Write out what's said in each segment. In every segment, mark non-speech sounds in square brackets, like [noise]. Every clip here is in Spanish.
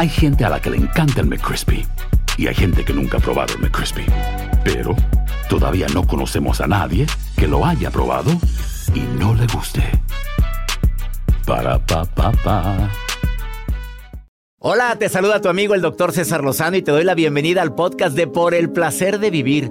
Hay gente a la que le encanta el McCrispy y hay gente que nunca ha probado el McCrispy. Pero todavía no conocemos a nadie que lo haya probado y no le guste. Para pa pa pa. Hola, te saluda tu amigo el doctor César Lozano y te doy la bienvenida al podcast de Por el placer de vivir.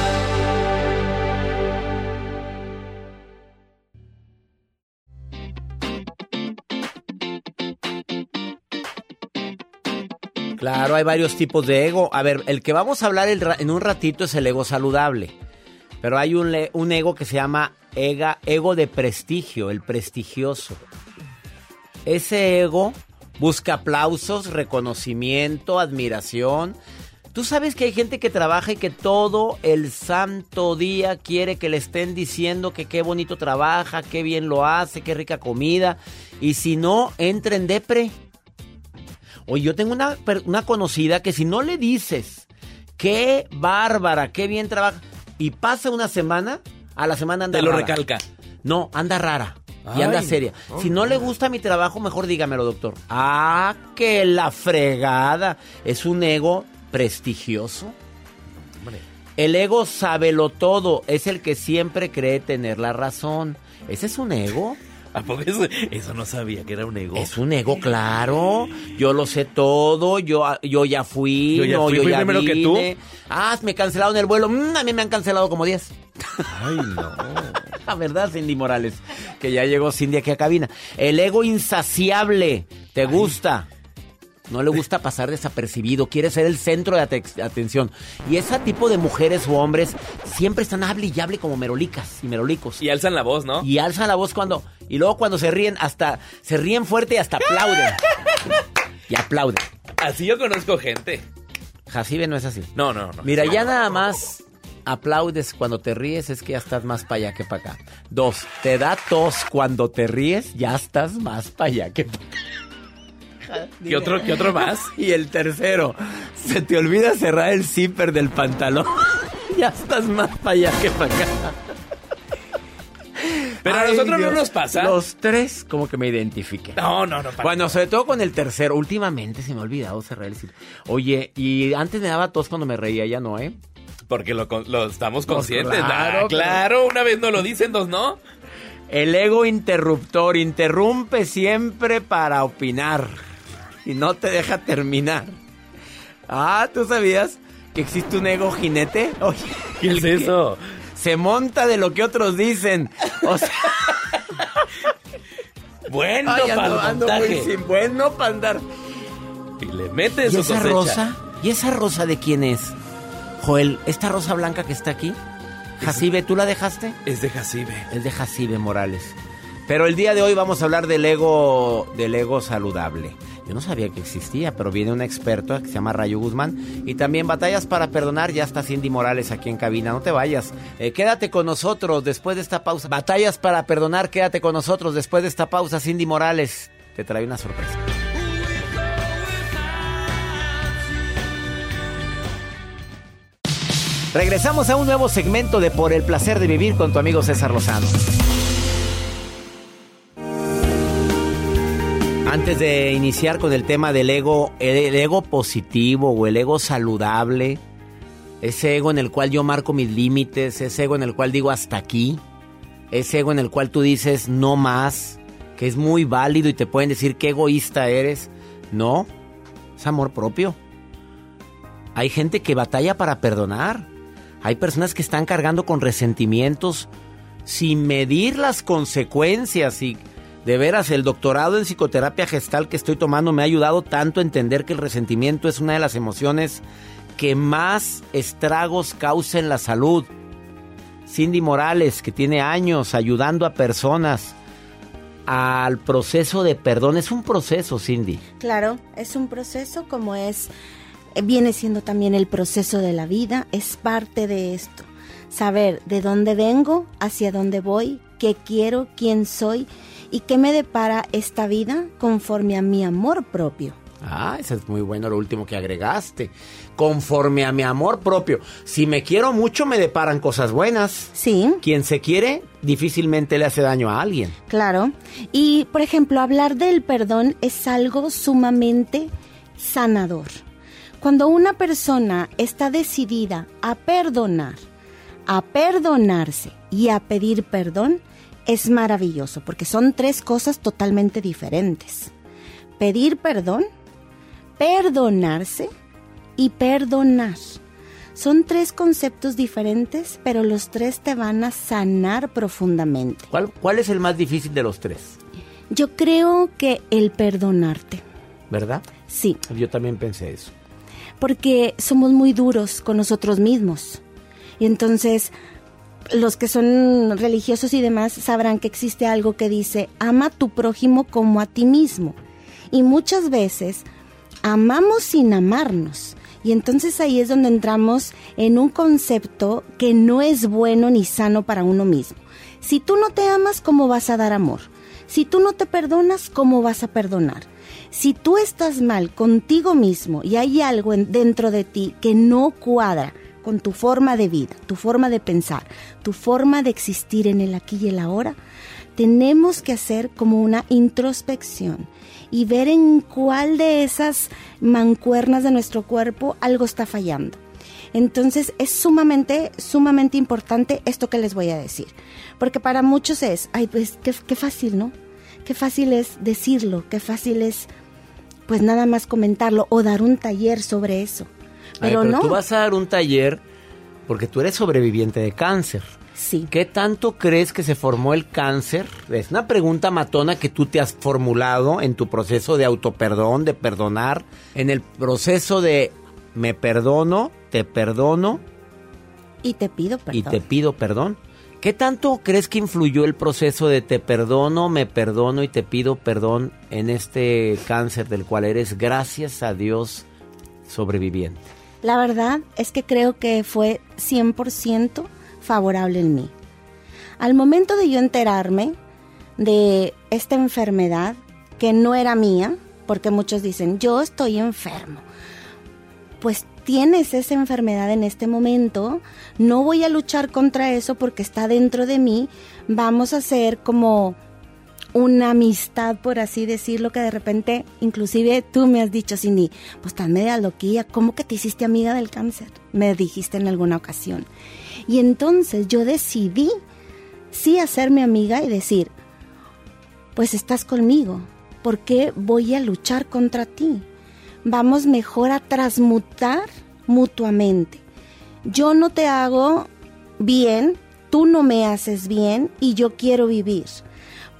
Claro, hay varios tipos de ego. A ver, el que vamos a hablar en un ratito es el ego saludable. Pero hay un, ego que se llama ego de prestigio, el prestigioso. Ese ego busca aplausos, reconocimiento, admiración. Tú sabes que hay gente que trabaja y que todo el santo día quiere que le estén diciendo que qué bonito trabaja, qué bien lo hace, qué rica comida. Y si no, entra en depre. Oye, yo tengo una, una conocida que si no le dices, qué bárbara, qué bien trabaja, y pasa una semana, a la semana anda Te lo recalca. No, anda rara. Y anda seria. Si no le gusta mi trabajo, mejor dígamelo, doctor. Ah, que la fregada. Es un ego prestigioso. El ego sábelo todo. Es el que siempre cree tener la razón. ¿Ese es un ego? ¿A poco eso, eso no sabía que era un ego? Es un ego, claro. Yo lo sé todo. Yo, yo ya fui. Yo ya no, fui, yo fui ya primero que tú. vine. Ah, me cancelaron el vuelo. Mm, a mí me han cancelado como 10. Ay, no. [laughs] La verdad, Cindy Morales, que ya llegó Cindy aquí a cabina. El ego insaciable, ¿te gusta? No le gusta pasar desapercibido, quiere ser el centro de ate- atención. Y ese tipo de mujeres o hombres siempre están hable y hable como merolicas y merolicos. Y alzan la voz, ¿no? Y alzan la voz cuando... Y luego cuando se ríen, hasta... Se ríen fuerte y hasta aplauden. Y aplauden. Así yo conozco gente. Jacibe no es así. No, no, no. Mira, ya nada más aplaudes cuando te ríes, es que ya estás más para allá que para acá. Dos, te da tos cuando te ríes, ya estás más para allá que para acá. ¿Qué otro, ¿Qué otro más? [laughs] Y el tercero, se te olvida cerrar el zipper del pantalón. [laughs] ya estás más para allá que para acá. Pero a nosotros Dios. no nos pasa. Los tres, como que me identifiqué. No, no, no. para Bueno, sobre todo con el tercero. Últimamente se me ha olvidado cerrar el zipper. Oye, y antes me daba tos cuando me reía, ya no, ¿eh? Porque lo, lo estamos Pues conscientes. claro, Ah, claro, una vez nos lo dicen, dos no. El ego interruptor interrumpe siempre para opinar y no te deja terminar. Ah, ¿tú sabías que existe un ego jinete? [laughs] Oye, ¿Qué es eso? se monta de lo que otros dicen. O sea, [laughs] Bueno, ay, para el ando, ando muy montaje. sin bueno para andar. Y le mete ¿Y su esa cosecha. rosa? ¿Y esa rosa de quién es? Joel, ¿esta rosa blanca que está aquí? Jacibe, ¿tú la dejaste? Es de Jacibe. Es de Jacibe Morales. Pero el día de hoy vamos a hablar del ego, del ego saludable. Yo no sabía que existía, pero viene un experto que se llama Rayo Guzmán. Y también Batallas para Perdonar, ya está Cindy Morales aquí en cabina. No te vayas. Eh, quédate con nosotros después de esta pausa. Batallas para Perdonar, quédate con nosotros después de esta pausa. Cindy Morales te trae una sorpresa. Regresamos a un nuevo segmento de Por el placer de vivir con tu amigo César Lozano. Antes de iniciar con el tema del ego, el ego positivo o el ego saludable, ese ego en el cual yo marco mis límites, ese ego en el cual digo hasta aquí, ese ego en el cual tú dices no más, que es muy válido y te pueden decir qué egoísta eres. No, es amor propio. Hay gente que batalla para perdonar. Hay personas que están cargando con resentimientos sin medir las consecuencias y de veras el doctorado en psicoterapia gestal que estoy tomando me ha ayudado tanto a entender que el resentimiento es una de las emociones que más estragos causa en la salud. Cindy Morales, que tiene años ayudando a personas al proceso de perdón. Es un proceso, Cindy. Claro, es un proceso como es, eh, viene siendo también el proceso de la vida, es parte de esto. Saber de dónde vengo, hacia dónde voy, qué quiero, quién soy y qué me depara esta vida conforme a mi amor propio. Ah, eso es muy bueno lo último que agregaste. Conforme a mi amor propio. Si me quiero mucho, me deparan cosas buenas. Sí. Quien se quiere, difícilmente le hace daño a alguien. Claro. Y, por ejemplo, hablar del perdón es algo sumamente sanador. Cuando una persona está decidida a perdonar, a perdonarse y a pedir perdón, es maravilloso porque son tres cosas totalmente diferentes. Pedir perdón, perdonarse y perdonar. Son tres conceptos diferentes, pero los tres te van a sanar profundamente. ¿Cuál, cuál es el más difícil de los tres? Yo creo que el perdonarte. ¿Verdad? Sí, Yo también pensé eso. porque somos muy duros con nosotros mismos. Y entonces los que son religiosos y demás sabrán que existe algo que dice, ama a tu prójimo como a ti mismo. Y muchas veces amamos sin amarnos. Y entonces ahí es donde entramos en un concepto que no es bueno ni sano para uno mismo. Si tú no te amas, ¿cómo vas a dar amor? Si tú no te perdonas, ¿cómo vas a perdonar? Si tú estás mal contigo mismo y hay algo en- dentro de ti que no cuadra con tu forma de vida, tu forma de pensar, tu forma de existir en el aquí y el ahora, tenemos que hacer como una introspección y ver en cuál de esas mancuernas de nuestro cuerpo algo está fallando. Entonces es sumamente, sumamente importante esto que les voy a decir. Porque para muchos es, ay, pues qué, qué fácil, ¿no? Qué fácil es decirlo, qué fácil es, pues nada más comentarlo o dar un taller sobre eso. Ay, Pero, no. tú vas a dar un taller porque tú eres sobreviviente de cáncer. Sí. ¿Qué tanto crees que se formó el cáncer? Es una pregunta matona que tú te has formulado en tu proceso de autoperdón, de perdonar, en el proceso de me perdono, te perdono Y te pido perdón. y te pido perdón. ¿Qué tanto crees que influyó el proceso de te perdono, me perdono y te pido perdón en este cáncer del cual eres, gracias a Dios, sobreviviente? La verdad es que creo que fue 100% favorable en mí. Al momento de yo enterarme de esta enfermedad, que no era mía, porque muchos dicen, yo estoy enfermo. Pues tienes esa enfermedad en este momento, no voy a luchar contra eso porque está dentro de mí, vamos a hacer como una amistad, por así decirlo, que de repente, inclusive tú me has dicho, Cindy, pues tan media loquilla, ¿cómo que te hiciste amiga del cáncer? Me dijiste en alguna ocasión. Y entonces yo decidí sí hacerme amiga y decir, pues estás conmigo, ¿por qué voy a luchar contra ti? Vamos mejor a transmutar mutuamente. Yo no te hago bien, tú no me haces bien y yo quiero vivir.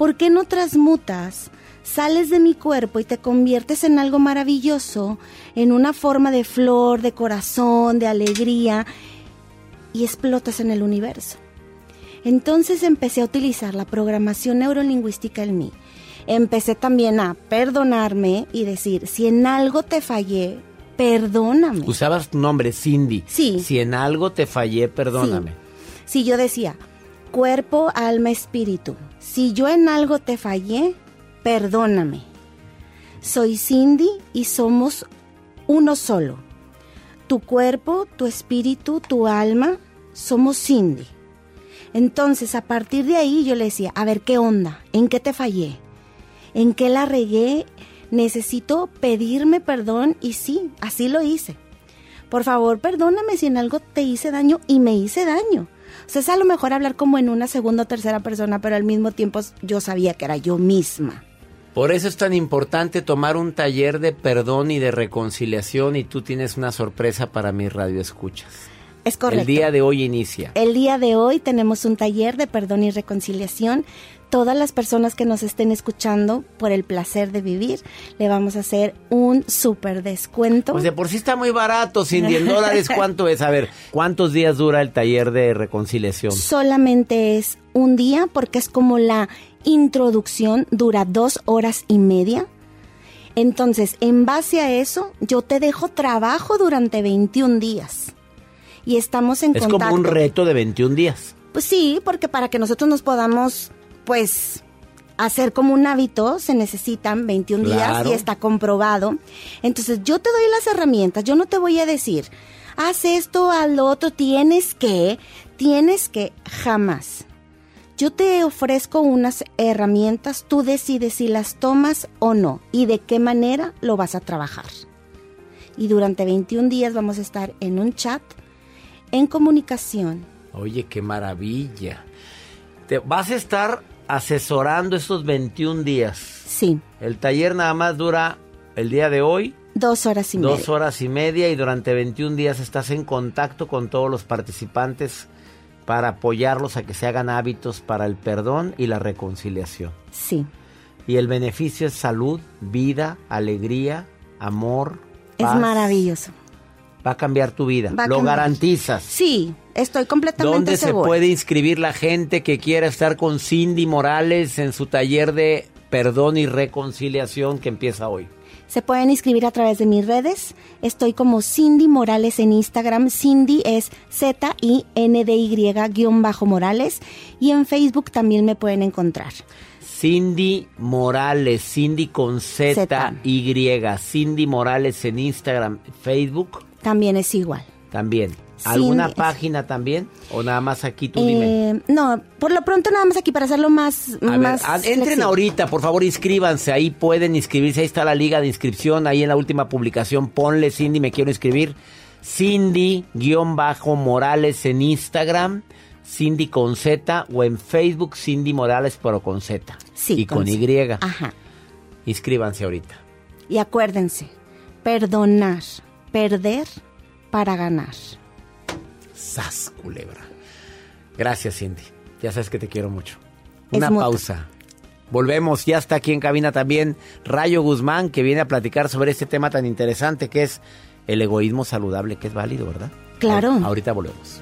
¿Por qué no transmutas? Sales de mi cuerpo y te conviertes en algo maravilloso, en una forma de flor, de corazón, de alegría, y explotas en el universo. Entonces empecé a utilizar la programación neurolingüística en mí. Empecé también a perdonarme y decir, si en algo te fallé, perdóname. Usabas tu nombre, Cindy. Sí. Si en algo te fallé, perdóname. Si yo decía, cuerpo, alma, espíritu, si yo en algo te fallé, perdóname. Soy Cindy y somos uno solo. Tu cuerpo, tu espíritu, tu alma, somos Cindy. Entonces, a partir de ahí yo le decía, a ver, ¿qué onda? ¿En qué te fallé? ¿En qué la regué? Necesito pedirme perdón y sí, así lo hice. Por favor, perdóname si en algo te hice daño y me hice daño. Sea, es a lo mejor hablar como en una segunda o tercera persona, pero al mismo tiempo yo sabía que era yo misma. Por eso es tan importante tomar un taller de perdón y de reconciliación y tú tienes una sorpresa para mis radioescuchas. Es correcto. El día de hoy inicia. El día de hoy tenemos un taller de perdón y reconciliación. Todas las personas que nos estén escuchando por el placer de vivir, le vamos a hacer un súper descuento. Pues de por sí está muy barato, sin 10 dólares, [laughs] ¿cuánto es? A ver, ¿cuántos días dura el taller de reconciliación? Solamente es un día porque es como la introducción, dura dos horas y media. Entonces, en base a eso, yo te dejo trabajo durante 21 días. Y estamos en Es contacto. como un reto de 21 días. Pues sí, porque para que nosotros nos podamos, pues, hacer como un hábito, se necesitan 21 días y está comprobado. Entonces, yo te doy las herramientas, yo no te voy a decir, haz esto, al otro, tienes que, tienes que, jamás. Yo te ofrezco unas herramientas, tú decides si las tomas o no y de qué manera lo vas a trabajar. Y durante 21 días vamos a estar en un chat, en comunicación, Oye, qué maravilla. Te vas a estar asesorando estos 21 días. sí, El taller nada más dura el día de hoy, dos horas y dos media. horas y media, y durante 21 días estás en contacto con todos los participantes para apoyarlos a que se hagan hábitos para el perdón y la reconciliación. Sí, Y el beneficio es salud, vida, alegría, amor. es maravilloso. Va a cambiar tu vida. Va a Lo cambiar. garantizas. Sí, estoy completamente ¿Dónde se segura. puede inscribir la gente que quiera estar con Cindy Morales en su taller de perdón y reconciliación que empieza hoy? Se pueden inscribir a través de mis redes. Estoy como Cindy Morales en Instagram. Cindy es Z-I-N-D-Y-Morales. Y en Facebook también me pueden encontrar. Cindy Morales, Cindy con Z, Z. Y, Cindy Morales en Instagram, Facebook También es igual. también. ¿Alguna página también? ¿O nada más aquí tú dime? Eh, no, por lo pronto nada más aquí para hacerlo más. A más entren flexible. ahorita, por favor, inscríbanse. Ahí pueden inscribirse. Ahí está la liga de inscripción. Ahí en la última publicación, ponle Cindy, me quiero inscribir. Cindy-Morales en Instagram. Cindy con Z o en Facebook Cindy Morales pero con Z. Sí, y con, con Y. Ajá. Inscríbanse ahorita. Y acuérdense, perdonar, perder para ganar. Sas, culebra. Gracias, Cindy. Ya sabes que te quiero mucho. Una pausa. Volvemos, ya está aquí en cabina también Rayo Guzmán, que viene a platicar sobre este tema tan interesante que es el egoísmo saludable, que es válido, ¿verdad? Claro. Ahor- Ahorita volvemos.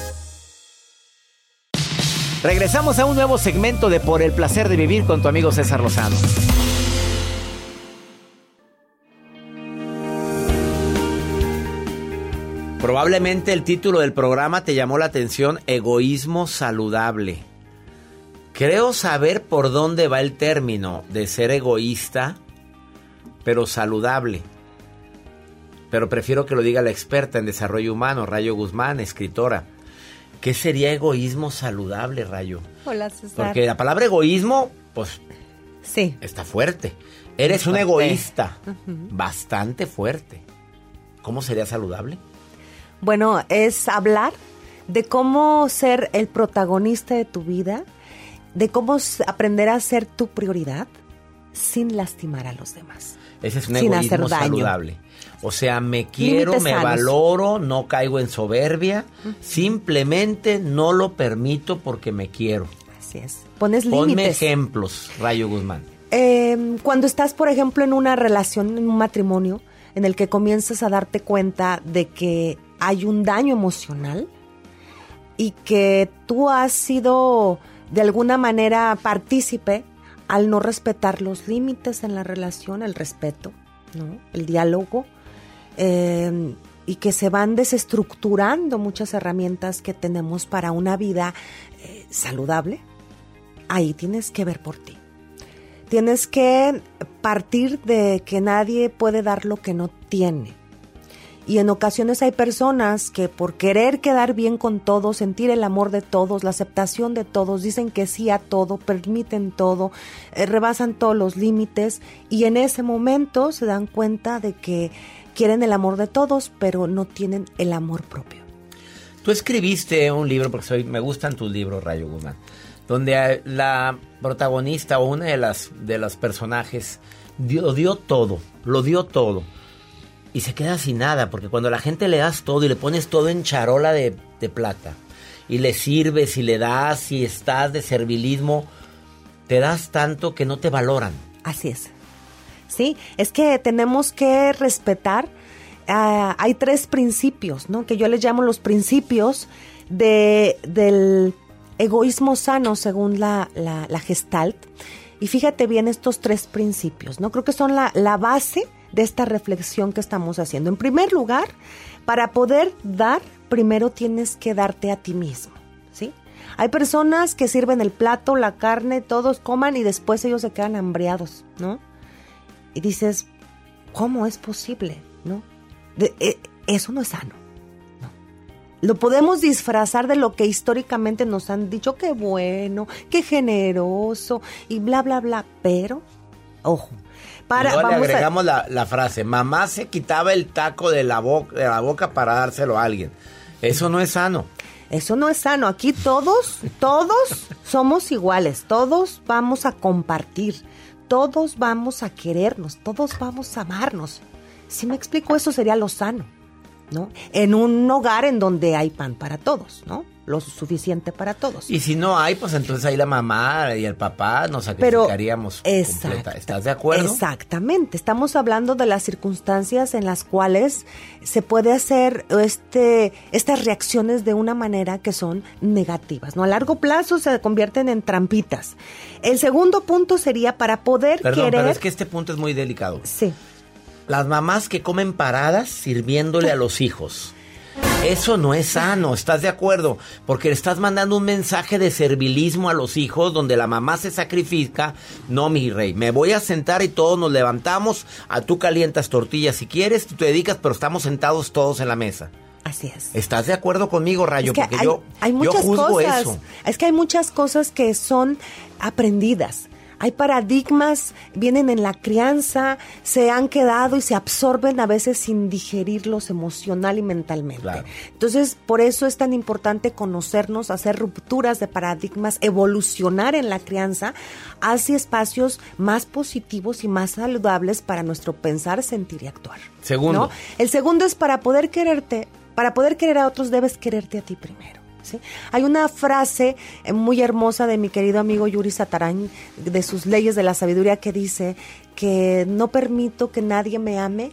Regresamos a un nuevo segmento de Por el placer de vivir con tu amigo César Lozano. Probablemente el título del programa te llamó la atención, Egoísmo saludable. Creo saber por dónde va el término de ser egoísta, pero saludable. Pero prefiero que lo diga la experta en desarrollo humano, Rayo Guzmán, escritora. ¿Qué sería egoísmo saludable, Rayo? Hola, César. Porque la palabra egoísmo, pues, Sí. está fuerte. Eres un egoísta bastante fuerte. ¿Cómo sería saludable? Bueno, es hablar de cómo ser el protagonista de tu vida, de cómo aprender a ser tu prioridad sin lastimar a los demás. Ese es un Sin egoísmo hacer daño. saludable. O sea, me quiero, Límites me sanos. valoro, no caigo en soberbia, simplemente no lo permito porque me quiero. Así es. Pones Ponme límites. ejemplos, Rayo Guzmán. Eh, cuando estás, por ejemplo, en una relación, en un matrimonio, en el que comienzas a darte cuenta de que hay un daño emocional y que tú has sido de alguna manera partícipe al no respetar los límites en la relación, el respeto, ¿no? el diálogo, eh, y que se van desestructurando muchas herramientas que tenemos para una vida eh, saludable, ahí tienes que ver por ti. Tienes que partir de que nadie puede dar lo que no tiene. Y en ocasiones hay personas que por querer quedar bien con todos, sentir el amor de todos, la aceptación de todos, dicen que sí a todo, permiten todo, eh, rebasan todos los límites y en ese momento se dan cuenta de que quieren el amor de todos, pero no tienen el amor propio. Tú escribiste un libro, porque soy, me gustan tus libros, Rayo Guzmán, donde la protagonista o una de las, de los personajes dio, dio todo, lo dio todo. Y se queda sin nada, porque cuando la gente le das todo y le pones todo en charola de, de plata, y le sirves y le das y estás de servilismo, te das tanto que no te valoran. Así es. Sí, es que tenemos que respetar. ah, hay tres principios, ¿no? Que yo les llamo los principios de, del egoísmo sano según la, la, la Gestalt. Y fíjate bien estos tres principios, ¿no? Creo que son la, la base de esta reflexión que estamos haciendo. En primer lugar, para poder dar, primero tienes que darte a ti mismo, ¿sí? Hay personas que sirven el plato, la carne, todos coman y después ellos se quedan hambriados, ¿no? Y dices, ¿cómo es posible? ¿No? De- eh, eso no es sano. ¿no? Lo podemos disfrazar de lo que históricamente nos han dicho, qué bueno, qué generoso y bla, bla, bla. Pero, ojo, para, le a- agregamos la, la frase, mamá se quitaba el taco de la, boca, de la boca para dárselo a alguien. Eso no es sano. Eso no es sano. Aquí todos, todos somos iguales. Todos vamos a compartir. Todos vamos a querernos. Todos vamos a amarnos. Si me explico, eso sería lo sano, ¿no? En un hogar en donde hay pan para todos, ¿no? Lo suficiente para todos. Y si no hay, pues entonces ahí la mamá y el papá nos Pero- sacrificaríamos Exacto. completa. ¿Estás de acuerdo? Exactamente. Estamos hablando de las circunstancias en las cuales se puede hacer este, estas reacciones de una manera que son negativas. ¿no? A largo plazo se convierten en trampitas. El segundo punto sería para poder Perdón, querer. pero es que este punto es muy delicado. Sí. Las mamás que comen paradas sirviéndole a los hijos. Eso no es sano, ¿estás de acuerdo? Porque le estás mandando un mensaje de servilismo a los hijos donde la mamá se sacrifica. No, mi rey, me voy a sentar y todos nos levantamos. A tú calientas tortillas si quieres, tú te dedicas, pero estamos sentados todos en la mesa. Así es. ¿Estás de acuerdo conmigo, Rayo? Es que Porque hay, yo, hay yo muchas juzgo cosas. eso. Es que hay muchas cosas que son aprendidas. Hay paradigmas, vienen en la crianza, se han quedado y se absorben a veces sin digerirlos emocional y mentalmente. Claro. Entonces, por eso es tan importante conocernos, hacer rupturas de paradigmas, evolucionar en la crianza hacia espacios más positivos y más saludables para nuestro pensar, sentir y actuar. Segundo. ¿no? El segundo es para poder quererte, para poder querer a otros debes quererte a ti primero. ¿Sí? Hay una frase eh, muy hermosa de mi querido amigo Yuri Satarán, de sus leyes de la sabiduría, que dice que no permito que nadie me ame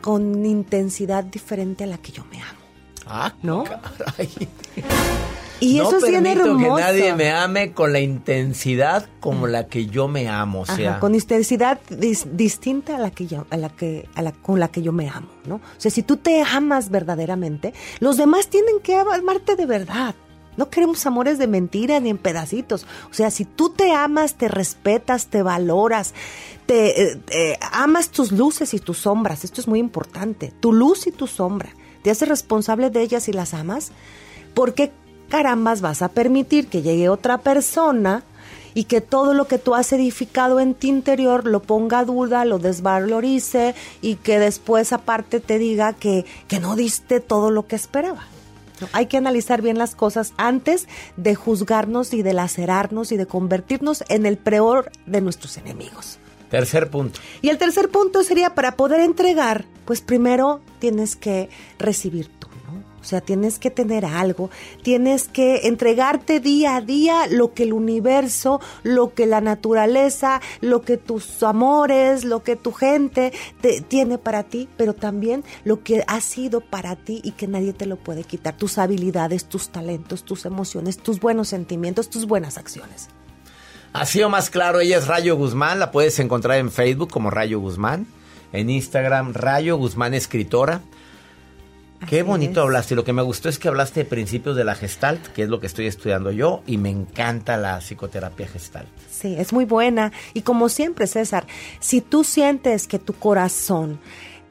con intensidad diferente a la que yo me amo. Ah, ¿No? caray. [laughs] Y no eso es bien permito hermoso. que nadie me ame con la intensidad como la que yo me amo, o Ajá, sea, con intensidad dis- distinta a la que yo, a la que, a la, con la que yo me amo, ¿no? O sea, si tú te amas verdaderamente, los demás tienen que amarte de verdad. No queremos amores de mentira ni en pedacitos. O sea, si tú te amas, te respetas, te valoras, te eh, eh, amas tus luces y tus sombras. Esto es muy importante. Tu luz y tu sombra. Te haces responsable de ellas y las amas. ¿Por qué carambas vas a permitir que llegue otra persona y que todo lo que tú has edificado en tu interior lo ponga a duda, lo desvalorice y que después aparte te diga que, que no diste todo lo que esperaba. ¿no? Hay que analizar bien las cosas antes de juzgarnos y de lacerarnos y de convertirnos en el peor de nuestros enemigos. Tercer punto. Y el tercer punto sería para poder entregar, pues primero tienes que recibir. O sea, tienes que tener algo, tienes que entregarte día a día lo que el universo, lo que la naturaleza, lo que tus amores, lo que tu gente te, tiene para ti, pero también lo que ha sido para ti y que nadie te lo puede quitar, tus habilidades, tus talentos, tus emociones, tus buenos sentimientos, tus buenas acciones. Así o más claro, ella es Rayo Guzmán, la puedes encontrar en Facebook como Rayo Guzmán, en Instagram Rayo Guzmán Escritora. Qué bonito es. hablaste, lo que me gustó es que hablaste de principios de la Gestalt, que es lo que estoy estudiando yo, y me encanta la psicoterapia Gestalt. Sí, es muy buena. Y como siempre, César, si tú sientes que tu corazón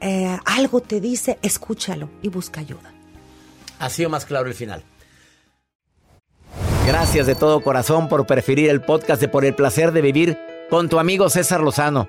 eh, algo te dice, escúchalo y busca ayuda. Así o más claro el final. Gracias de todo corazón por preferir el podcast de Por el placer de vivir con tu amigo César Lozano.